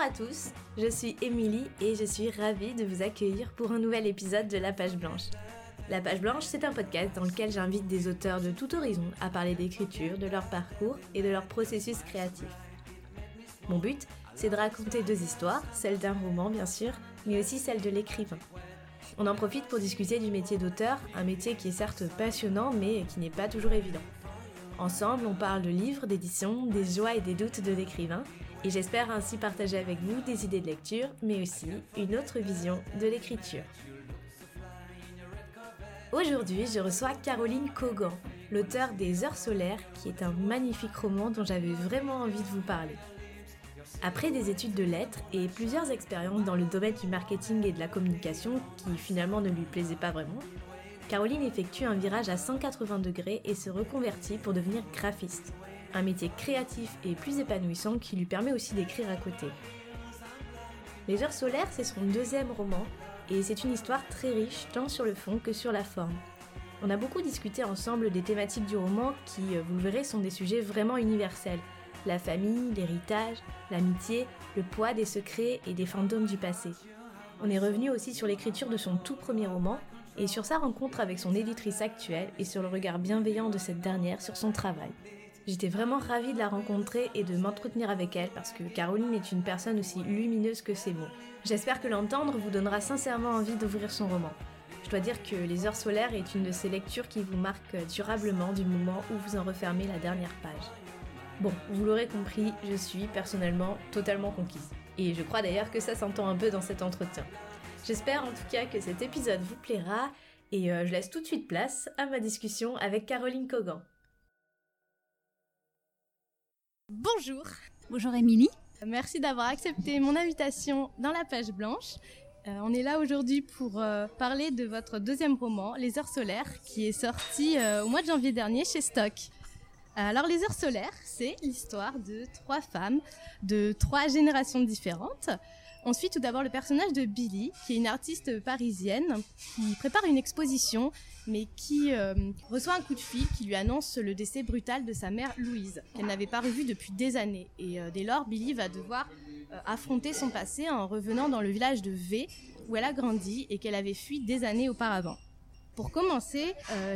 Bonjour à tous, je suis Émilie et je suis ravie de vous accueillir pour un nouvel épisode de La Page Blanche. La Page Blanche, c'est un podcast dans lequel j'invite des auteurs de tout horizon à parler d'écriture, de leur parcours et de leur processus créatif. Mon but, c'est de raconter deux histoires, celle d'un roman bien sûr, mais aussi celle de l'écrivain. On en profite pour discuter du métier d'auteur, un métier qui est certes passionnant mais qui n'est pas toujours évident. Ensemble, on parle de livres, d'édition, des joies et des doutes de l'écrivain, et j'espère ainsi partager avec vous des idées de lecture, mais aussi une autre vision de l'écriture. Aujourd'hui, je reçois Caroline Cogan, l'auteur des Heures solaires, qui est un magnifique roman dont j'avais vraiment envie de vous parler. Après des études de lettres et plusieurs expériences dans le domaine du marketing et de la communication qui finalement ne lui plaisaient pas vraiment, Caroline effectue un virage à 180 degrés et se reconvertit pour devenir graphiste un métier créatif et plus épanouissant qui lui permet aussi d'écrire à côté. Les Heures solaires, c'est son deuxième roman, et c'est une histoire très riche tant sur le fond que sur la forme. On a beaucoup discuté ensemble des thématiques du roman qui, euh, vous le verrez, sont des sujets vraiment universels. La famille, l'héritage, l'amitié, le poids des secrets et des fantômes du passé. On est revenu aussi sur l'écriture de son tout premier roman et sur sa rencontre avec son éditrice actuelle et sur le regard bienveillant de cette dernière sur son travail. J'étais vraiment ravie de la rencontrer et de m'entretenir avec elle parce que Caroline est une personne aussi lumineuse que ses mots. J'espère que l'entendre vous donnera sincèrement envie d'ouvrir son roman. Je dois dire que Les Heures solaires est une de ces lectures qui vous marque durablement du moment où vous en refermez la dernière page. Bon, vous l'aurez compris, je suis personnellement totalement conquise. Et je crois d'ailleurs que ça s'entend un peu dans cet entretien. J'espère en tout cas que cet épisode vous plaira et euh, je laisse tout de suite place à ma discussion avec Caroline Cogan. Bonjour. Bonjour Émilie. Merci d'avoir accepté mon invitation dans la page blanche. Euh, on est là aujourd'hui pour euh, parler de votre deuxième roman, Les Heures solaires, qui est sorti euh, au mois de janvier dernier chez Stock. Alors Les Heures solaires, c'est l'histoire de trois femmes de trois générations différentes on suit tout d'abord le personnage de Billy, qui est une artiste parisienne qui prépare une exposition, mais qui euh, reçoit un coup de fil qui lui annonce le décès brutal de sa mère Louise, qu'elle n'avait pas revue depuis des années. Et euh, dès lors, Billy va devoir euh, affronter son passé en revenant dans le village de V, où elle a grandi et qu'elle avait fui des années auparavant. Pour commencer,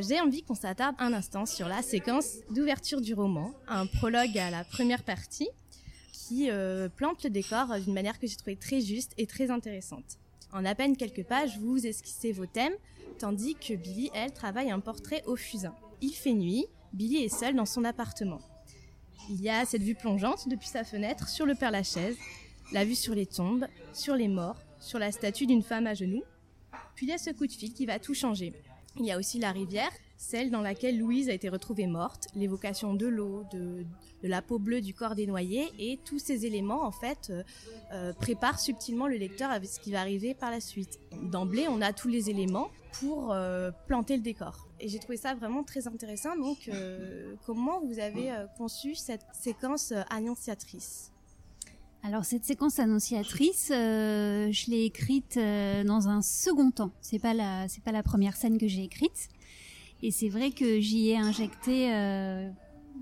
j'ai envie qu'on s'attarde un instant sur la séquence d'ouverture du roman, un prologue à la première partie, qui plante le décor d'une manière que j'ai trouvée très juste et très intéressante. En à peine quelques pages, vous esquissez vos thèmes, tandis que Billy, elle, travaille un portrait au fusain. Il fait nuit, Billy est seul dans son appartement. Il y a cette vue plongeante depuis sa fenêtre sur le Père-Lachaise, la vue sur les tombes, sur les morts, sur la statue d'une femme à genoux. Puis il y a ce coup de fil qui va tout changer. Il y a aussi la rivière, celle dans laquelle Louise a été retrouvée morte, l'évocation de l'eau, de, la peau bleue du corps des noyés, et tous ces éléments, en fait, euh, euh, préparent subtilement le lecteur à ce qui va arriver par la suite. D'emblée, on a tous les éléments pour euh, planter le décor. Et j'ai trouvé ça vraiment très intéressant. Donc, comment vous avez conçu cette séquence annonciatrice? Alors cette séquence annonciatrice, je l'ai écrite dans un second temps. C'est pas la c'est pas la première scène que j'ai écrite. Et c'est vrai que j'y ai injecté, euh,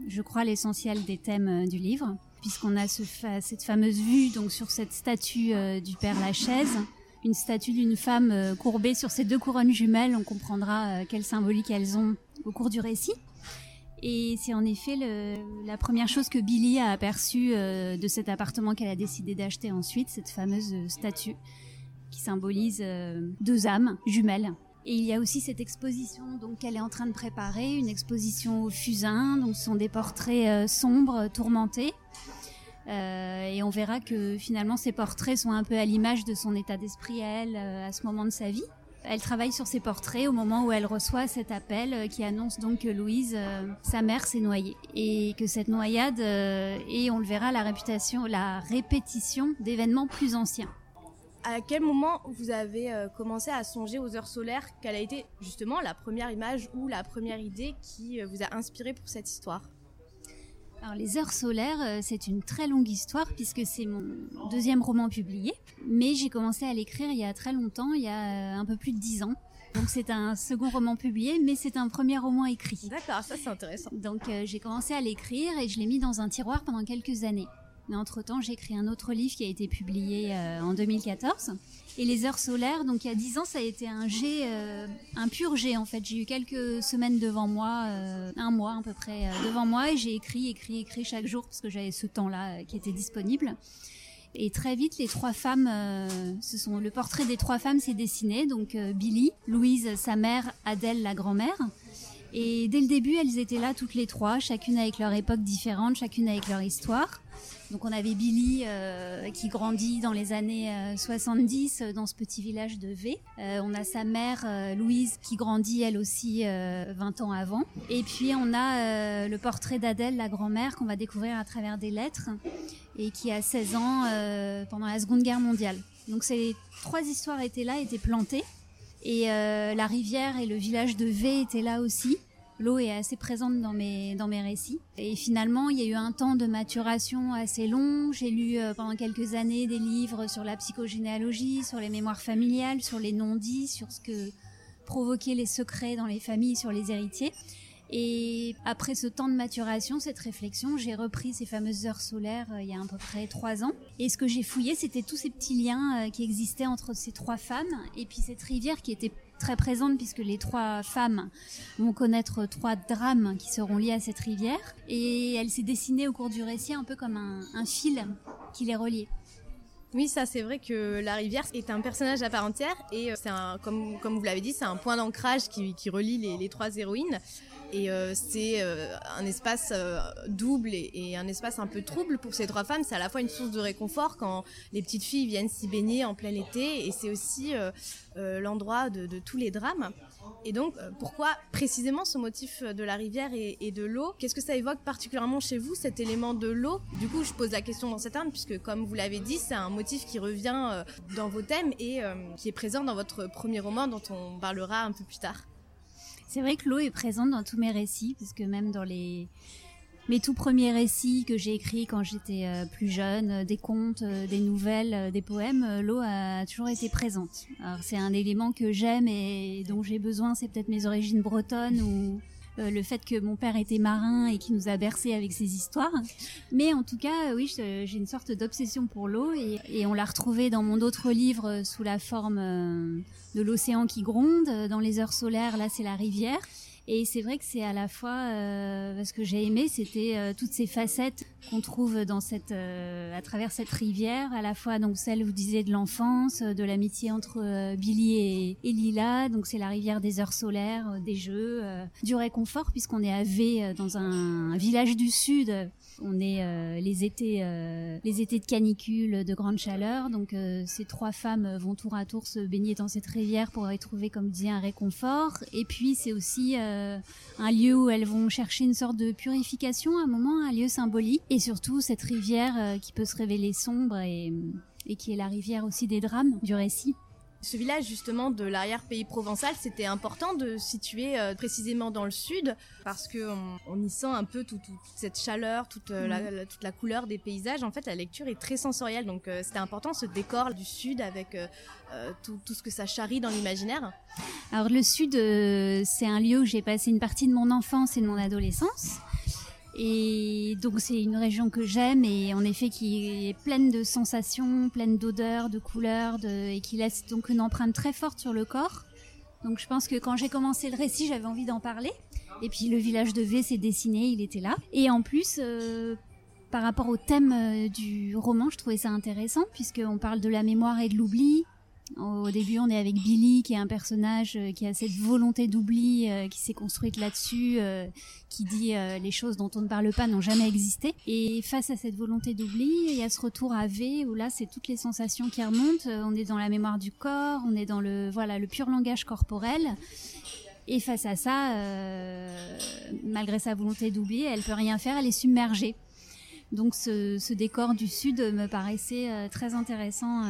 je crois, l'essentiel des thèmes euh, du livre, puisqu'on a ce cette fameuse vue donc sur cette statue euh, du Père Lachaise, une statue d'une femme courbée sur ces deux couronnes jumelles. On comprendra quelle symbolique elles ont au cours du récit. Et c'est en effet la première chose que Billy a aperçue de cet appartement qu'elle a décidé d'acheter ensuite, cette fameuse statue qui symbolise deux âmes jumelles. Et il y a aussi cette exposition donc qu'elle est en train de préparer, une exposition au fusain, donc ce sont des portraits euh, sombres, tourmentés. Euh, et on verra que finalement ces portraits sont un peu à l'image de son état d'esprit elle euh, à ce moment de sa vie. Elle travaille sur ces portraits au moment où elle reçoit cet appel qui annonce donc que Louise, sa mère, s'est noyée et que cette noyade est, on le verra, la réputation, la répétition d'événements plus anciens à quel moment vous avez euh, commencé à songer aux heures solaires Quelle a été justement la première image ou la première idée qui euh, vous a inspiré pour cette histoire? Alors, les heures solaires, euh, c'est une très longue histoire puisque c'est mon deuxième roman publié. Mais j'ai commencé à l'écrire il y a très longtemps, il y a un peu plus de dix ans. Donc c'est un second roman publié, mais c'est un premier roman écrit. D'accord, ça c'est intéressant. Donc j'ai commencé à l'écrire et je l'ai mis dans un tiroir pendant quelques années. Mais entre-temps, j'ai écrit un autre livre qui a été publié en 2014. Et les heures solaires, donc il y a dix ans, ça a été un jet, un pur jet en fait. J'ai eu quelques semaines devant moi, un mois à peu près devant moi, et j'ai écrit, écrit, écrit chaque jour parce que j'avais ce temps-là qui était disponible. Et très vite, les trois femmes, euh, le portrait des trois femmes s'est dessiné. Donc euh, Billy, Louise, sa mère, Adèle, la grand-mère. Et dès le début, elles étaient là toutes les trois, chacune avec leur époque différente, chacune avec leur histoire. Donc on avait Billy euh, qui grandit dans les années 70 dans ce petit village de V. on a sa mère Louise qui grandit elle aussi 20 ans avant. Et puis on a le portrait d'Adèle, la grand-mère, qu'on va découvrir à travers des lettres et qui a 16 ans euh, pendant la Seconde Guerre mondiale. Donc ces trois histoires étaient là, étaient plantées. Et euh, la rivière et le village de V étaient là aussi. L'eau est assez présente dans mes, dans mes récits. Et finalement, il y a eu un temps de maturation assez long. J'ai lu euh, pendant quelques années des livres sur la psychogénéalogie, sur les mémoires familiales, sur les non-dits, sur ce que provoquaient les secrets dans les familles, sur les héritiers. Et après ce temps de maturation, cette réflexion, j'ai repris ces fameuses heures solaires euh, il y a à peu près trois ans. Et ce que j'ai fouillé, c'était tous ces petits liens euh, qui existaient entre ces trois femmes et puis cette rivière qui était très présente puisque les trois femmes vont connaître trois drames qui seront liés à cette rivière. Et elle s'est dessinée au cours du récit un peu comme un, fil qui les reliait. Oui, ça c'est vrai que la rivière est un personnage à part entière et euh, c'est un, comme, comme vous l'avez dit, c'est un point d'ancrage qui, relie les, les, trois héroïnes. Et euh, c'est euh, un espace euh, double et, un espace un peu trouble pour ces trois femmes. C'est à la fois une source de réconfort quand les petites filles viennent s'y baigner en plein été et c'est aussi l'endroit de, tous les drames. Et donc, pourquoi précisément ce motif de la rivière et, de l'eau? Qu'est-ce que ça évoque particulièrement chez vous, cet élément de l'eau? Du coup, je pose la question dans cette arme, puisque comme vous l'avez dit, c'est un motif qui revient dans vos thèmes et qui est présent dans votre premier roman dont on parlera un peu plus tard. C'est vrai que l'eau est présente dans tous mes récits, parce que même dans les mes tout premiers récits que j'ai écrits quand j'étais euh, plus jeune, euh, des contes, euh, des nouvelles, des poèmes, l'eau a toujours été présente. Alors c'est un élément que j'aime et dont j'ai besoin, c'est peut-être mes origines bretonnes ou le fait que mon père était marin et qui nous a bercé avec ses histoires. Mais en tout cas, oui, j'ai une sorte d'obsession pour l'eau et, et, on l'a retrouvée dans mon autre livre sous la forme de l'océan qui gronde. Dans les heures solaires, là, c'est la rivière. Et c'est vrai que c'est à la fois euh, ce que j'ai aimé, c'était euh, toutes ces facettes qu'on trouve dans cette, euh, à travers cette rivière, à la fois donc celle vous disiez de l'enfance, de l'amitié entre Billy et, Lila, donc c'est la rivière des heures solaires, des jeux, du réconfort puisqu'on est à V dans un village du sud on est euh, les étés, euh, les étés de canicule, de grande chaleur. Donc euh, ces trois femmes vont tour à tour se baigner dans cette rivière pour y trouver, comme disait, un réconfort. Et puis c'est aussi un lieu où elles vont chercher une sorte de purification, un moment, un lieu symbolique. Et surtout cette rivière qui peut se révéler sombre et qui est la rivière aussi des drames du récit. Ce village justement de l'arrière-pays provençal, c'était important de situer euh, précisément dans le sud parce que on, y sent un peu toute cette chaleur, toute, euh, la, toute la couleur des paysages. En fait, la lecture est très sensorielle, donc euh, c'était important ce décor du sud avec tout, tout, ce que ça charrie dans l'imaginaire. Alors le sud, c'est un lieu où j'ai passé une partie de mon enfance et de mon adolescence. Et donc c'est une région que j'aime et en effet qui est pleine de sensations, pleine d'odeurs, de couleurs, de... et qui laisse donc une empreinte très forte sur le corps. Donc je pense que quand j'ai commencé le récit, j'avais envie d'en parler. Et puis le village de V s'est dessiné, il était là. Et en plus, euh, par rapport au thème euh, du roman, je trouvais ça intéressant puisqu'on parle de la mémoire et de l'oubli, au début, on est avec Billy, qui est un personnage euh, qui a cette volonté d'oubli, euh, qui s'est construite là-dessus, euh, qui dit les choses dont on ne parle pas n'ont jamais existé. Et face à cette volonté d'oubli, il y a ce retour à V, où là, c'est toutes les sensations qui remontent. On est dans la mémoire du corps, on est dans le voilà le pur langage corporel. Et face à ça, malgré sa volonté d'oublier, elle peut rien faire, elle est submergée. Donc ce, ce décor du sud me paraissait très intéressant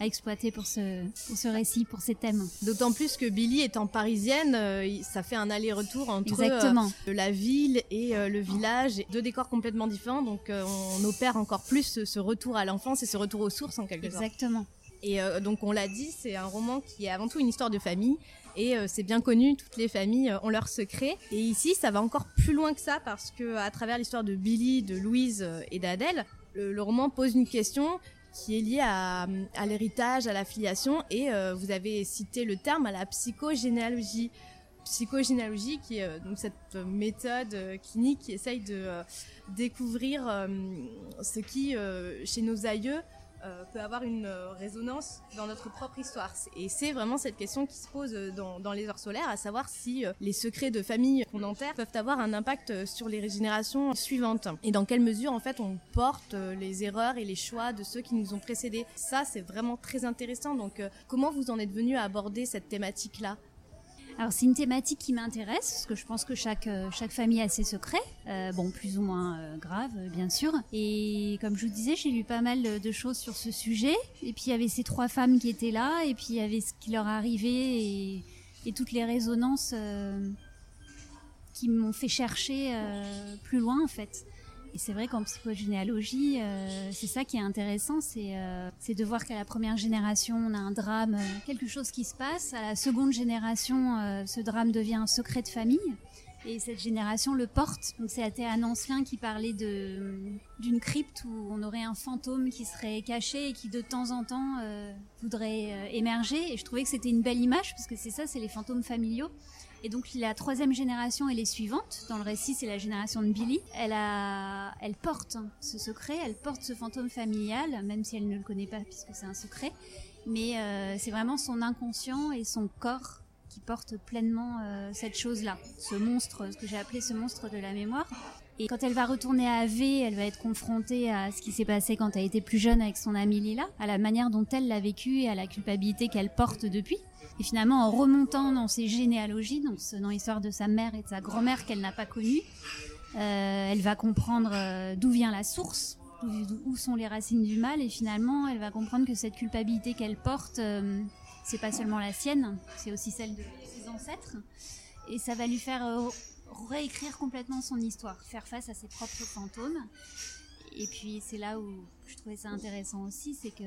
à exploiter pour ce, pour ce récit, pour ces thèmes. D'autant plus que Billy étant parisienne, euh, ça fait un aller-retour entre euh, la ville et euh, le village, deux décors complètement différents, donc on opère encore plus ce, retour à l'enfance et ce retour aux sources en quelque sorte. Exactement. Et donc on l'a dit, c'est un roman qui est avant tout une histoire de famille et c'est bien connu, toutes les familles ont leurs secrets. Et ici, ça va encore plus loin que ça parce que à travers l'histoire de Billy, de Louise et d'Adèle, le, roman pose une question qui est liée à, l'héritage, à la filiation, et vous avez cité le terme à la psychogénéalogie. Psychogénéalogie, qui est donc cette méthode clinique qui essaye de découvrir ce qui, chez nos aïeux, euh, peut avoir une euh, résonance dans notre propre histoire. Et c'est vraiment cette question qui se pose euh, dans, les heures solaires, à savoir si les secrets de famille qu'on enterre peuvent avoir un impact sur les générations suivantes. Et dans quelle mesure, en fait, on porte les erreurs et les choix de ceux qui nous ont précédés? Ça, c'est vraiment très intéressant. Donc, comment vous en êtes venu à aborder cette thématique-là? Alors c'est une thématique qui m'intéresse parce que je pense que chaque euh, chaque famille a ses secrets, euh, bon plus ou moins euh, graves bien sûr. Et comme je vous disais, j'ai lu pas mal de choses sur ce sujet. Et puis il y avait ces trois femmes qui étaient là, et puis il y avait ce qui leur arrivait et, et toutes les résonances qui m'ont fait chercher plus loin en fait. Et c'est vrai qu'en psychogénéalogie, euh, c'est ça qui est intéressant, c'est euh, de voir qu'à la première génération, on a un drame, euh, quelque chose qui se passe. À la seconde génération, ce drame devient un secret de famille. Et cette génération le porte. Donc c'est Athéan Ancien qui parlait d'une crypte où on aurait un fantôme qui serait caché et qui de temps en temps voudrait émerger. Et je trouvais que c'était une belle image parce que c'est ça, c'est les fantômes familiaux. Et donc la troisième génération et les suivantes, dans le récit c'est la génération de Billy, elle, porte ce secret, elle porte ce fantôme familial, même si elle ne le connaît pas puisque c'est un secret. Mais euh, c'est vraiment son inconscient et son corps qui portent pleinement euh, cette chose-là, ce monstre, ce que j'ai appelé ce monstre de la mémoire. Et quand elle va retourner à AV, elle va être confrontée à ce qui s'est passé quand elle était plus jeune avec son amie Lila, à la manière dont elle l'a vécu et à la culpabilité qu'elle porte depuis. Et finalement, en remontant dans ses généalogies, donc dans l'histoire de sa mère et de sa grand-mère qu'elle n'a pas connue, euh, elle va comprendre euh, d'où vient la source, où sont les racines du mal, et finalement, elle va comprendre que cette culpabilité qu'elle porte, euh, c'est pas seulement la sienne, c'est aussi celle de ses ancêtres, et ça va lui faire réécrire complètement son histoire, faire face à ses propres fantômes. Et puis c'est là où je trouvais ça intéressant aussi, c'est que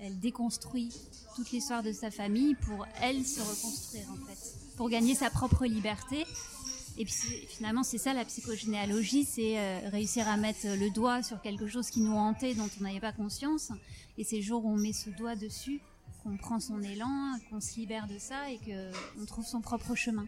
elle, déconstruit toute l'histoire de sa famille pour elle se reconstruire en fait, pour gagner sa propre liberté. Et puis finalement c'est ça la psychogénéalogie, c'est euh, réussir à mettre le doigt sur quelque chose qui nous hantait, dont on n'avait pas conscience. Et c'est le jour où on met ce doigt dessus, qu'on prend son élan, qu'on se libère de ça et qu'on trouve son propre chemin.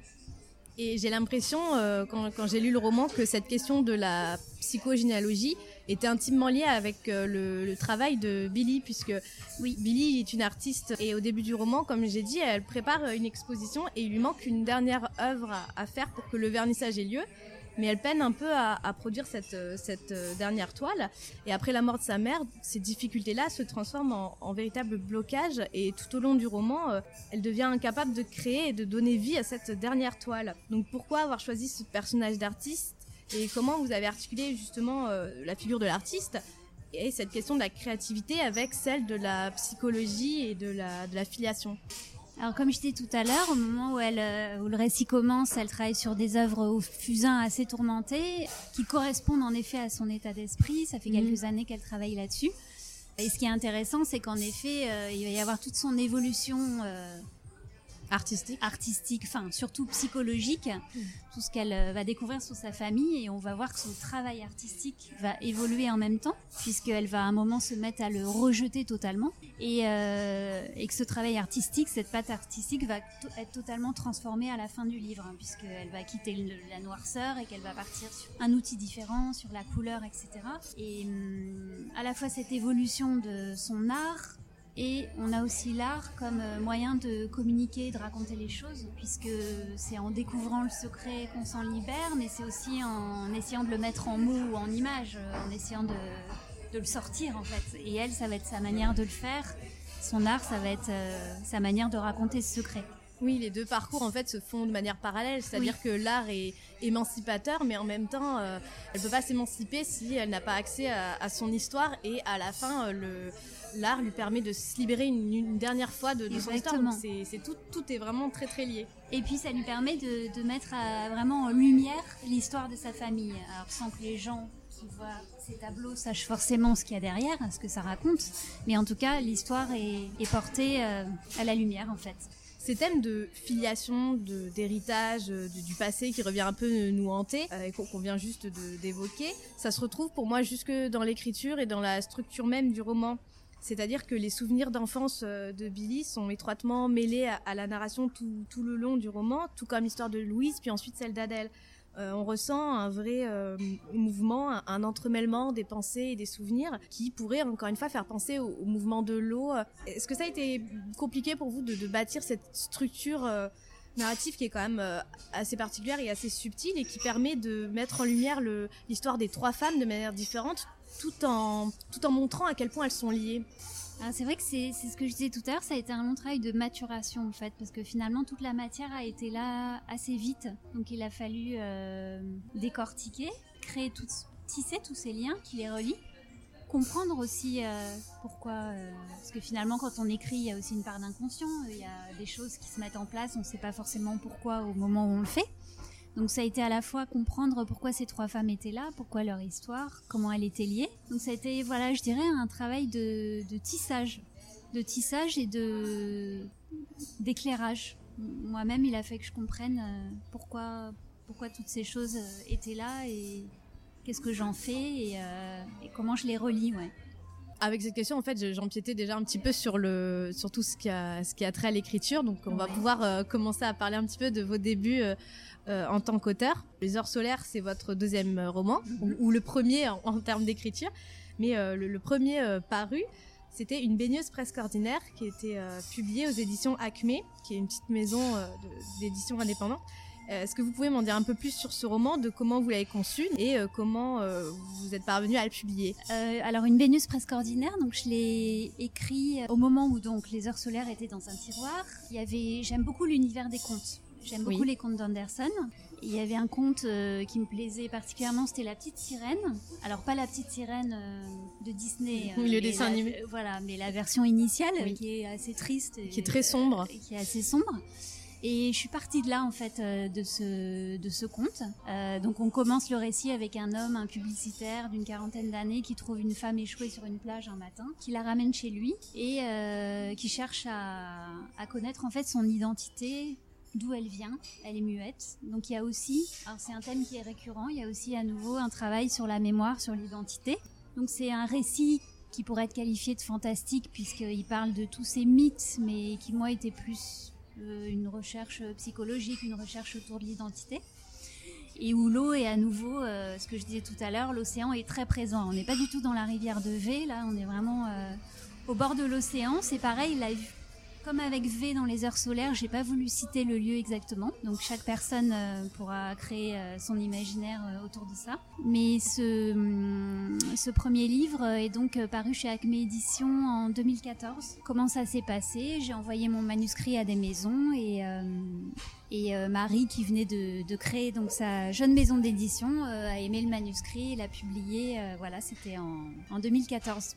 Et j'ai l'impression, euh, quand, quand j'ai lu le roman, que cette question de la psychogénéalogie était intimement liée avec euh, le, le, travail de Billy, puisque oui, Billy est une artiste. Et au début du roman, comme j'ai dit, elle prépare une exposition et il lui manque une dernière œuvre à, à faire pour que le vernissage ait lieu mais elle peine un peu à, produire cette, euh, cette, euh, dernière toile. Et après la mort de sa mère, ces difficultés-là se transforment en, en, véritable blocage. Et tout au long du roman, euh, elle devient incapable de créer et de donner vie à cette dernière toile. Donc pourquoi avoir choisi ce personnage d'artiste? Et comment vous avez articulé justement la figure de l'artiste? Et cette question de la créativité avec celle de la psychologie et de la, de la filiation alors comme je disais tout à l'heure, au moment où, elle, euh, où le récit commence, elle travaille sur des œuvres au fusain assez tourmenté, qui correspondent en effet à son état d'esprit. Ça fait mhm. quelques années qu'elle travaille là-dessus. Et ce qui est intéressant, c'est qu'en effet, euh, il va y avoir toute son évolution euh, artistique, artistique, enfin surtout psychologique, mm. tout ce qu'elle euh, va découvrir sur sa famille et on va voir que son travail artistique va évoluer en même temps puisqu'elle va à un moment se mettre à le rejeter totalement et, euh, et que ce travail artistique, cette patte artistique va être totalement transformée à la fin du livre hein, puisqu'elle va quitter la noirceur et qu'elle va partir sur un outil différent, sur la couleur, etc. Et hum, à la fois cette évolution de son art et on a aussi l'art comme euh, moyen de communiquer, de raconter les choses, puisque c'est en découvrant le secret qu'on s'en libère, mais c'est aussi en essayant de le mettre en mots ou en images, euh, en essayant de, le sortir en fait. Et elle, ça va être sa manière de le faire. Son art, ça va être euh, sa manière de raconter ce secret. Oui, les deux parcours en fait se font de manière parallèle, c'est-à-dire que l'art est émancipateur, mais en même temps, elle elle peut pas s'émanciper si elle n'a pas accès à, à, son histoire et à la fin le l'art lui permet de se libérer une, dernière fois de, son histoire. C'est tout, tout est vraiment très très lié. Et puis ça lui permet de, mettre vraiment en lumière l'histoire de sa famille, alors sans que les gens qui voient ces tableaux sachent forcément ce qu'il y a derrière, ce que ça raconte, mais en tout cas l'histoire est, portée euh, à la lumière en fait. Ces thèmes de filiation, d'héritage, du passé qui revient un peu nous hanter et qu'on vient juste d'évoquer, ça se retrouve pour moi jusque dans l'écriture et dans la structure même du roman. C'est-à-dire que les souvenirs d'enfance de Billy sont étroitement mêlés à, la narration tout, tout, le long du roman, tout comme l'histoire de Louise, puis ensuite celle d'Adèle. Euh, on ressent un vrai euh, mouvement, un, entremêlement des pensées et des souvenirs qui pourrait encore une fois faire penser au, mouvement de l'eau. Est-ce que ça a été compliqué pour vous de, bâtir cette structure euh, narrative qui est quand même assez particulière et assez subtile et qui permet de mettre en lumière l'histoire des trois femmes de manière différente tout en, tout en montrant à quel point elles sont liées ah, c'est vrai que c'est ce que je disais tout à l'heure, ça a été un long travail de maturation en fait, parce que finalement toute la matière a été là assez vite. Donc il a fallu euh, décortiquer, créer tout, tisser tous ces liens qui les relient, comprendre aussi euh, pourquoi, euh, parce que finalement quand on écrit, il y a aussi une part d'inconscient, il y a des choses qui se mettent en place, on ne sait pas forcément pourquoi au moment où on le fait. Donc ça a été à la fois comprendre pourquoi ces trois femmes étaient là, pourquoi leur histoire, comment elle était liée. Donc ça a été, voilà, je dirais, un travail de, tissage, de tissage et de d'éclairage. Moi-même, il a fait que je comprenne euh, pourquoi, pourquoi toutes ces choses euh, étaient là et qu'est-ce que j'en fais et, euh, et, comment je les relis, ouais. Avec cette question, en fait, j'empiétais déjà un petit peu sur le, sur tout ce qui a, ce qui a trait à l'écriture. Donc, on va pouvoir commencer à parler un petit peu de vos débuts euh, en tant qu'auteur. Les Heures solaires, c'est votre deuxième euh, roman, ou, le premier en, termes d'écriture. Mais euh, le, premier paru, c'était Une baigneuse presque ordinaire qui était publiée aux éditions Acme, qui est une petite maison d'édition indépendante. Est-ce que vous pouvez m'en dire un peu plus sur ce roman, de comment vous l'avez conçu et comment vous êtes parvenu à le publier? Alors une baignuse presque ordinaire, donc je l'ai écrit au moment où donc les heures solaires étaient dans un tiroir. Il y avait, j'aime beaucoup l'univers des contes. J'aime beaucoup les contes d'Anderson. Il y avait un conte euh, qui me plaisait particulièrement, c'était La Petite Sirène. Alors pas la Petite Sirène euh, de Disney. Euh, le dessin animé. Voilà, mais la version initiale qui est assez triste. qui est très sombre. qui est assez sombre. Et je suis partie de là en fait de ce de ce conte. donc on commence le récit avec un homme, un publicitaire d'une quarantaine d'années qui trouve une femme échouée sur une plage un matin, qui la ramène chez lui et qui cherche à, connaître en fait son identité, d'où elle vient. Elle est muette. Donc il y a aussi, alors c'est un thème qui est récurrent, il y a aussi à nouveau un travail sur la mémoire, sur l'identité. Donc c'est un récit qui pourrait être qualifié de fantastique puisqu'il parle de tous ces mythes, mais qui moi était plus euh, une recherche psychologique, une recherche autour de l'identité. Et où l'eau est à nouveau, euh, ce que je disais tout à l'heure, l'océan est très présent. On n'est pas du tout dans la rivière de V, là, on est vraiment euh, au bord de l'océan. C'est pareil, la, comme avec V dans les heures solaires, j'ai pas voulu citer le lieu exactement. Donc chaque personne euh, pourra créer euh, son imaginaire euh, autour de ça. Mais ce, hum, ce premier livre est donc paru chez Acme Éditions en 2014. Comment ça s'est passé? J'ai envoyé mon manuscrit à des maisons et et Marie, qui venait de, créer donc sa jeune maison d'édition, a aimé le manuscrit, l'a publié. voilà, c'était en, en 2014.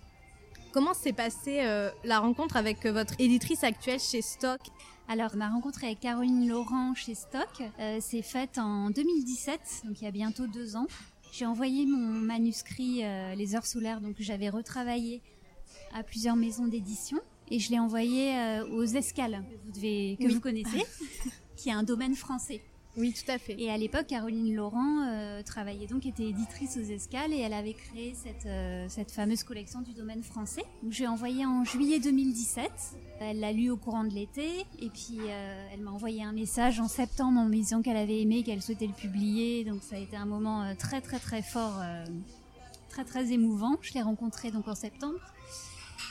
Comment s'est passée euh, la rencontre avec euh, votre éditrice actuelle chez Stock? Alors, ma rencontre avec Caroline Laurent chez Stock euh, s'est faite en 2017, donc il y a bientôt deux ans. J'ai envoyé mon manuscrit Les Heures solaires, donc j'avais retravaillé à plusieurs maisons d'édition, et je l'ai envoyé aux Escales, que vous, devez, que vous connaissez, qui est un domaine français. Oui, tout à fait. Et à l'époque, Caroline Laurent euh, travaillait donc, était éditrice aux Escales et elle avait créé cette, euh, cette fameuse collection du domaine français. J'ai envoyé en juillet 2017. Elle l'a lu au courant de l'été et puis euh, elle m'a envoyé un message en septembre en me disant qu'elle avait aimé, qu'elle souhaitait le publier. Donc ça a été un moment très très très fort, très très émouvant. Je l'ai rencontrée donc en septembre.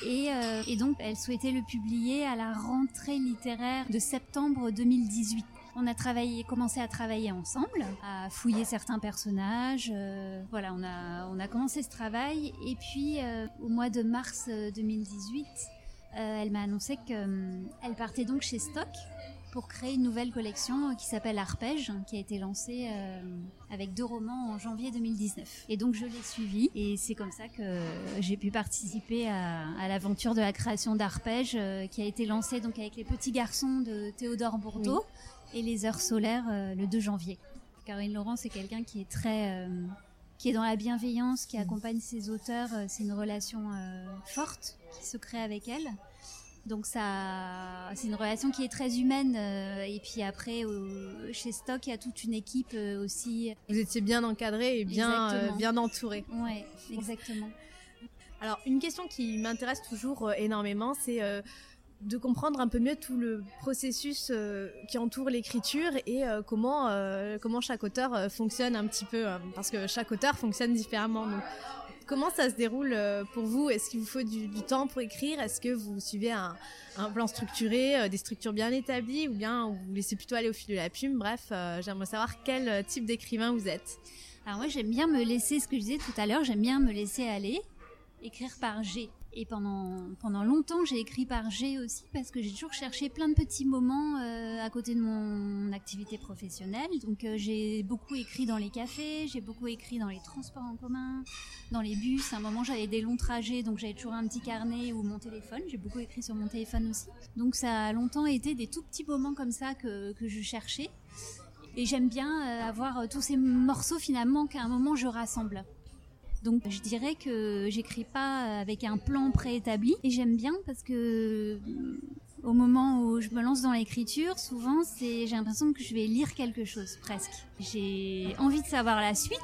Et, et, donc, elle souhaitait le publier à la rentrée littéraire de septembre 2018. On a travaillé, commencé à travailler ensemble, à fouiller certains personnages. Euh, voilà, on a, commencé ce travail. Et puis, euh, au mois de mars 2018, euh, elle m'a annoncé qu'elle partait donc chez Stock pour créer une nouvelle collection qui s'appelle Arpège, qui a été lancée avec deux romans en janvier 2019. Et donc je l'ai suivi et c'est comme ça que j'ai pu participer à, l'aventure de la création d'Arpège qui a été lancée donc avec les petits garçons de Théodore Bourdeau et les heures solaires euh, le 2 janvier. Caroline Laurent, c'est quelqu'un qui est très, euh, qui est dans la bienveillance, qui accompagne ses auteurs. Euh, c'est une relation forte qui se crée avec elle. Donc ça, c'est une relation qui est très humaine. et puis après, chez Stock, il y a toute une équipe aussi. Vous étiez bien encadré et bien, bien entouré. Ouais, exactement. Alors, une question qui m'intéresse toujours énormément, c'est de comprendre un peu mieux tout le processus euh, qui entoure l'écriture et euh, comment, euh, comment chaque auteur fonctionne un petit peu, parce que chaque auteur fonctionne différemment. Donc, comment ça se déroule pour vous? Est-ce qu'il vous faut du, temps pour écrire? Est-ce que vous suivez un, plan structuré, des structures bien établies, ou bien vous vous laissez plutôt aller au fil de la plume? Bref, j'aimerais savoir quel type d'écrivain vous êtes. Alors moi, j'aime bien me laisser, ce que je disais tout à l'heure, j'aime bien me laisser aller, écrire par G. Et pendant, pendant longtemps, j'ai écrit par G aussi parce que j'ai toujours cherché plein de petits moments euh, à côté de mon activité professionnelle. Donc euh, j'ai beaucoup écrit dans les cafés, j'ai beaucoup écrit dans les transports en commun, dans les bus. À un moment, j'avais des longs trajets, donc j'avais toujours un petit carnet ou mon téléphone. J'ai beaucoup écrit sur mon téléphone aussi. Donc ça a longtemps été des tout petits moments comme ça que, que je cherchais. Et j'aime bien euh, avoir tous ces morceaux finalement qu'à un moment je rassemble. Donc je dirais que j'écris pas euh, avec un plan préétabli et j'aime bien parce que euh, au moment où je me lance dans l'écriture, souvent c'est j'ai l'impression que je vais lire quelque chose presque. J'ai envie de savoir la suite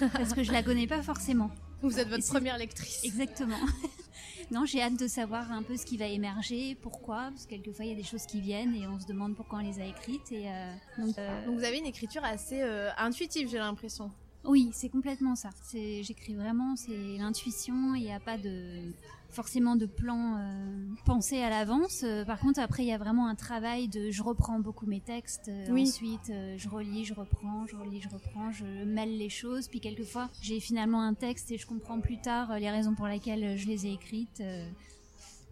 parce que je la connais pas forcément. Vous êtes votre première lectrice. Exactement. non, j'ai hâte de savoir un peu ce qui va émerger, pourquoi, parce que quelquefois il y a des choses qui viennent et on se demande pourquoi on les a écrites et euh, donc euh, Donc vous avez une écriture assez euh, intuitive, j'ai l'impression. Oui, c'est complètement ça. J'écris vraiment, c'est l'intuition. Il n'y a pas de forcément de plan euh, pensé à l'avance. Euh, par contre, après, il y a vraiment un travail de, je reprends beaucoup mes textes. euh, Oui. Ensuite, euh, je relis, je reprends, je relis, je reprends, je mêle les choses. Puis quelquefois, j'ai finalement un texte et je comprends plus tard les raisons pour lesquelles je les ai écrites. euh.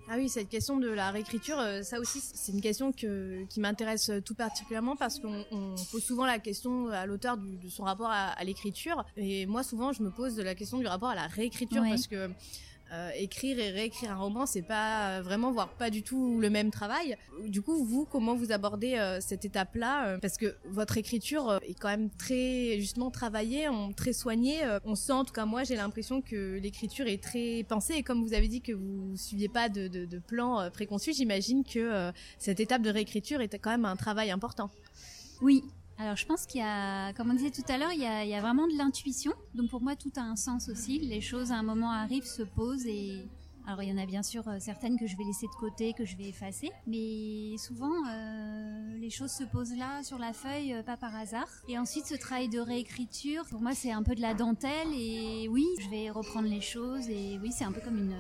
Ah oui, cette question de la réécriture, euh, ça aussi, c'est une question que, qui m'intéresse euh, tout particulièrement parce qu'on on pose souvent la question à l'auteur du- de son rapport à, à l'écriture. Et moi, souvent, je me pose la question du rapport à la réécriture Ouais. parce que euh, écrire et réécrire un roman, c'est pas euh, vraiment, voire pas du tout le même travail. Du coup, vous, comment vous abordez euh, cette étape-là euh, Parce que votre écriture euh, est quand même très, justement, travaillée, très soignée. on sent, en tout cas moi, j'ai l'impression que l'écriture est très pensée. Et comme vous avez dit que vous suiviez pas de, de, de plan préconçu, j'imagine que cette étape de réécriture était quand même un travail important. Oui. Alors je pense qu'il y a, comme on disait tout à l'heure, il y a, vraiment de l'intuition. Donc pour moi, tout a un sens aussi. Les choses à un moment arrivent, se posent et alors il y en a bien sûr euh, certaines que je vais laisser de côté, que je vais effacer, mais souvent euh, les choses se posent là sur la feuille, euh, pas par hasard. Et ensuite ce travail de réécriture, pour moi c'est un peu de la dentelle et oui, je vais reprendre les choses et oui c'est un peu comme une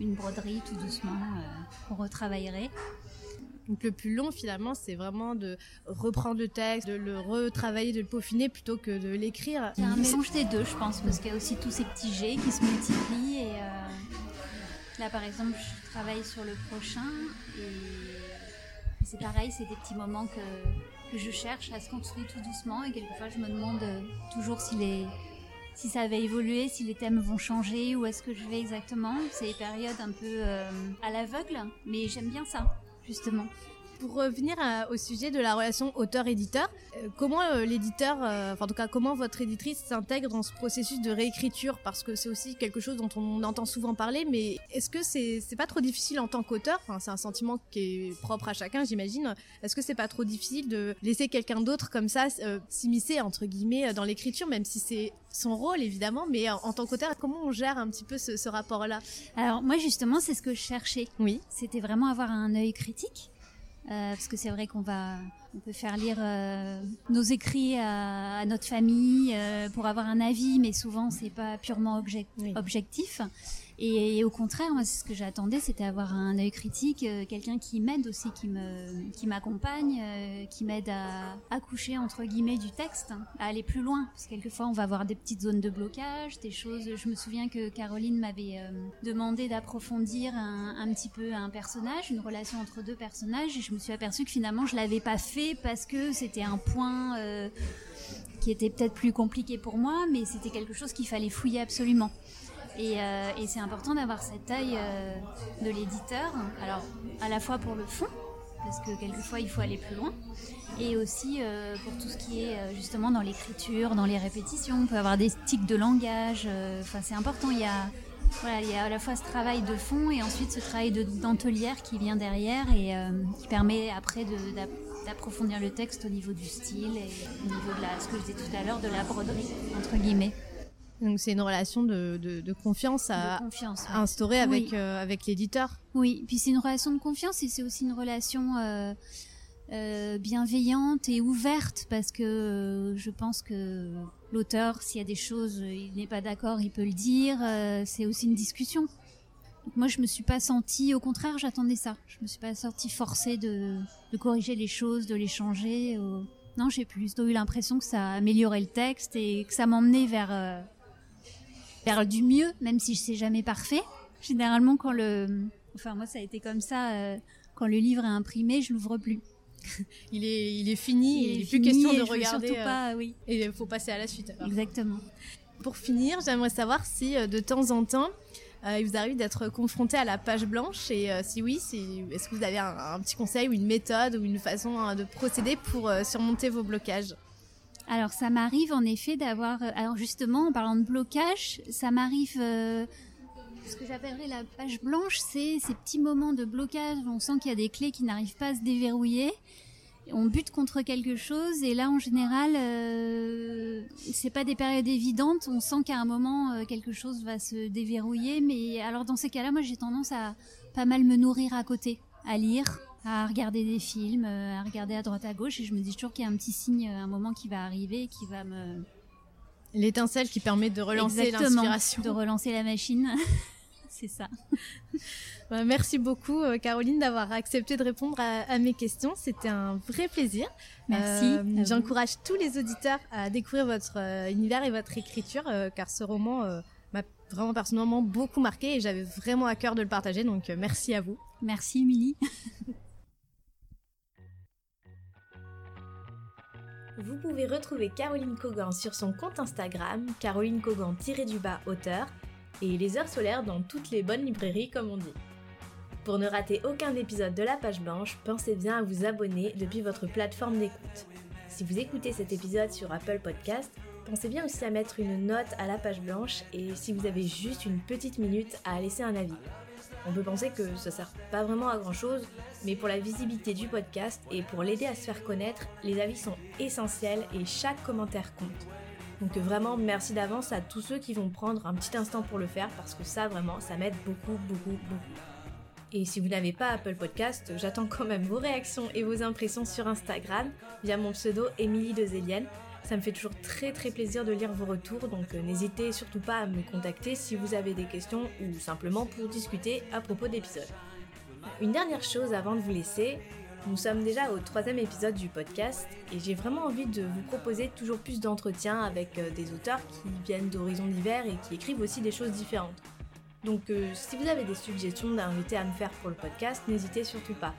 une broderie tout doucement euh, qu'on retravaillerait. Donc le plus long finalement, c'est vraiment de reprendre le texte, de le retravailler, de le peaufiner plutôt que de l'écrire. C'est un mélange des deux, je pense, parce qu'il y a aussi tous ces petits jets qui se multiplient. Euh, là, par exemple, je travaille sur le prochain et, c'est pareil, c'est des petits moments que, je cherche à se construire tout doucement. Et quelquefois, je me demande euh, toujours si ça va évoluer, si les thèmes vont changer, où est-ce que je vais exactement. C'est des périodes un peu euh, à l'aveugle, mais j'aime bien ça, justement. Pour revenir à- au sujet de la relation auteur-éditeur, euh, comment euh, l'éditeur, euh, enfin en tout cas comment votre éditrice s'intègre dans ce processus de réécriture? Parce que c'est aussi quelque chose dont on entend souvent parler, mais est-ce que c'est c'est pas trop difficile en tant qu'auteur? Enfin c'est un sentiment qui est propre à chacun, j'imagine. Est-ce que c'est pas trop difficile de laisser quelqu'un d'autre comme ça s'immiscer entre guillemets dans l'écriture, même si c'est son rôle évidemment, mais en, en tant qu'auteur, comment on gère un petit peu ce, ce rapport-là? Alors moi, justement, c'est ce que je cherchais. Oui. c'était vraiment avoir un œil critique. Euh, parce que c'est vrai qu'on va, on peut faire lire euh, nos écrits à, à notre famille euh, pour avoir un avis, mais souvent c'est pas purement Oui. objectif. Et, au contraire, moi, ce que j'attendais, c'était avoir un œil critique, euh, quelqu'un qui m'aide aussi, qui me, qui m'accompagne, euh, qui m'aide à accoucher entre guillemets du texte, hein, à aller plus loin. Parce que quelquefois, on va avoir des petites zones de blocage, des choses. Je me souviens que Caroline m'avait euh, demandé d'approfondir un, un petit peu un personnage, une relation entre deux personnages, et je me suis aperçue que finalement, je l'avais pas fait parce que c'était un point. qui était peut-être plus compliqué pour moi, mais c'était quelque chose qu'il fallait fouiller absolument. Et, euh, et c'est important d'avoir cet œil euh, de l'éditeur, alors à la fois pour le fond, parce que quelquefois il faut aller plus loin, et aussi euh, pour tout ce qui est justement dans l'écriture, dans les répétitions, on peut avoir des tics de langage, enfin c'est important, il y a, voilà, il y a à la fois ce travail de fond et ensuite ce travail de dentelière qui vient derrière et qui permet après d'approfondir le texte au niveau du style et au niveau de ce que je disais tout à l'heure, de la broderie, entre guillemets. Donc c'est une relation de, de, confiance à, instaurer avec, euh, avec l'éditeur. Oui, puis c'est une relation de confiance et c'est aussi une relation euh, euh, bienveillante et ouverte parce que je pense que l'auteur, s'il y a des choses, il n'est pas d'accord, il peut le dire. c'est aussi une discussion. Donc moi, je me suis pas sentie, au contraire, j'attendais ça. Je me suis pas sentie forcée de, de corriger les choses, de les changer. Non, j'ai plutôt eu l'impression que ça améliorait le texte et que ça m'emmenait vers faire du mieux, même si je sais jamais parfait. Généralement, quand le, enfin moi ça a été comme ça, euh, quand le livre est imprimé, je l'ouvre plus. il est, il est fini, il, est plus question de regarder. Surtout pas, euh, oui. Et il faut passer à la suite. Exactement. Pour finir, j'aimerais savoir si euh, de temps en temps, il vous arrive d'être confronté à la page blanche et si oui, est-ce que vous avez un, petit conseil ou une méthode ou une façon hein, de procéder pour surmonter vos blocages? Alors ça m'arrive en effet d'avoir, euh, alors justement en parlant de blocage, ça m'arrive, euh, ce que j'appellerais la page blanche, c'est ces petits moments de blocage où on sent qu'il y a des clés qui n'arrivent pas à se déverrouiller. On bute contre quelque chose et là en général, euh, c'est pas des périodes évidentes. On sent qu'à un moment euh, quelque chose va se déverrouiller, mais alors dans ces cas-là, moi j'ai tendance à pas mal me nourrir à côté, à lire, à regarder des films, euh, à regarder à droite à gauche, et je me dis toujours qu'il y a un petit signe, un moment qui va arriver, qui va me l'étincelle qui permet de relancer l'inspiration, de relancer la machine. C'est ça. Bah, merci beaucoup, euh, Caroline, d'avoir accepté de répondre à, mes questions. C'était un vrai plaisir. Merci. Euh, j'encourage tous les auditeurs à découvrir votre univers et votre écriture, car ce roman m'a vraiment personnellement beaucoup marqué et j'avais vraiment à cœur de le partager. Donc, merci à vous. Merci, Émilie. Vous pouvez retrouver Caroline Cogan sur son compte Instagram, Caroline Cogan-du-bas auteur, et les heures solaires dans toutes les bonnes librairies comme on dit. Pour ne rater aucun épisode de la page blanche, pensez bien à vous abonner depuis votre plateforme d'écoute. Si vous écoutez cet épisode sur Apple Podcast, pensez bien aussi à mettre une note à la page blanche et si vous avez juste une petite minute à laisser un avis. On peut penser que ça sert pas vraiment à grand chose, mais pour la visibilité du podcast et pour l'aider à se faire connaître, les avis sont essentiels et chaque commentaire compte. Donc vraiment merci d'avance à tous ceux qui vont prendre un petit instant pour le faire parce que ça vraiment ça m'aide beaucoup beaucoup beaucoup. Et si vous n'avez pas Apple Podcast, j'attends quand même vos réactions et vos impressions sur Instagram via mon pseudo Émilie de Zélienne ça me fait toujours très très plaisir de lire vos retours, donc euh, n'hésitez surtout pas à me contacter si vous avez des questions ou simplement pour discuter à propos d'épisodes. Une dernière chose avant de vous laisser, nous sommes déjà au troisième épisode du podcast et j'ai vraiment envie de vous proposer toujours plus d'entretiens avec euh, des auteurs qui viennent d'horizons divers et qui écrivent aussi des choses différentes. Donc euh, si vous avez des suggestions d'invités à me faire pour le podcast, n'hésitez surtout pas.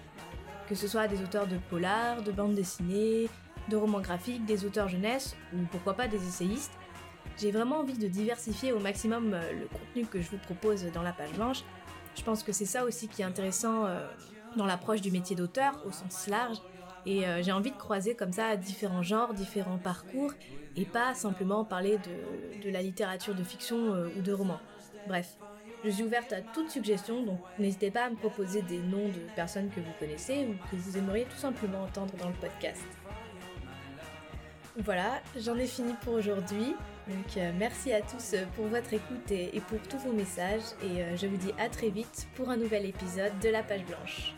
Que ce soit des auteurs de polar, de bande dessinée, de romans graphiques, des auteurs jeunesse ou pourquoi pas des essayistes. J'ai vraiment envie de diversifier au maximum euh, le contenu que je vous propose dans la page blanche. Je pense que c'est ça aussi qui est intéressant euh, dans l'approche du métier d'auteur au sens large. Et euh, j'ai envie de croiser comme ça différents genres, différents parcours, et pas simplement parler de, de la littérature de fiction ou de romans. Bref, je suis ouverte à toute suggestion, donc n'hésitez pas à me proposer des noms de personnes que vous connaissez ou que vous aimeriez tout simplement entendre dans le podcast. Voilà, j'en ai fini pour aujourd'hui. Donc euh, merci à tous euh, pour votre écoute et, pour tous vos messages et euh, je vous dis à très vite pour un nouvel épisode de la page blanche.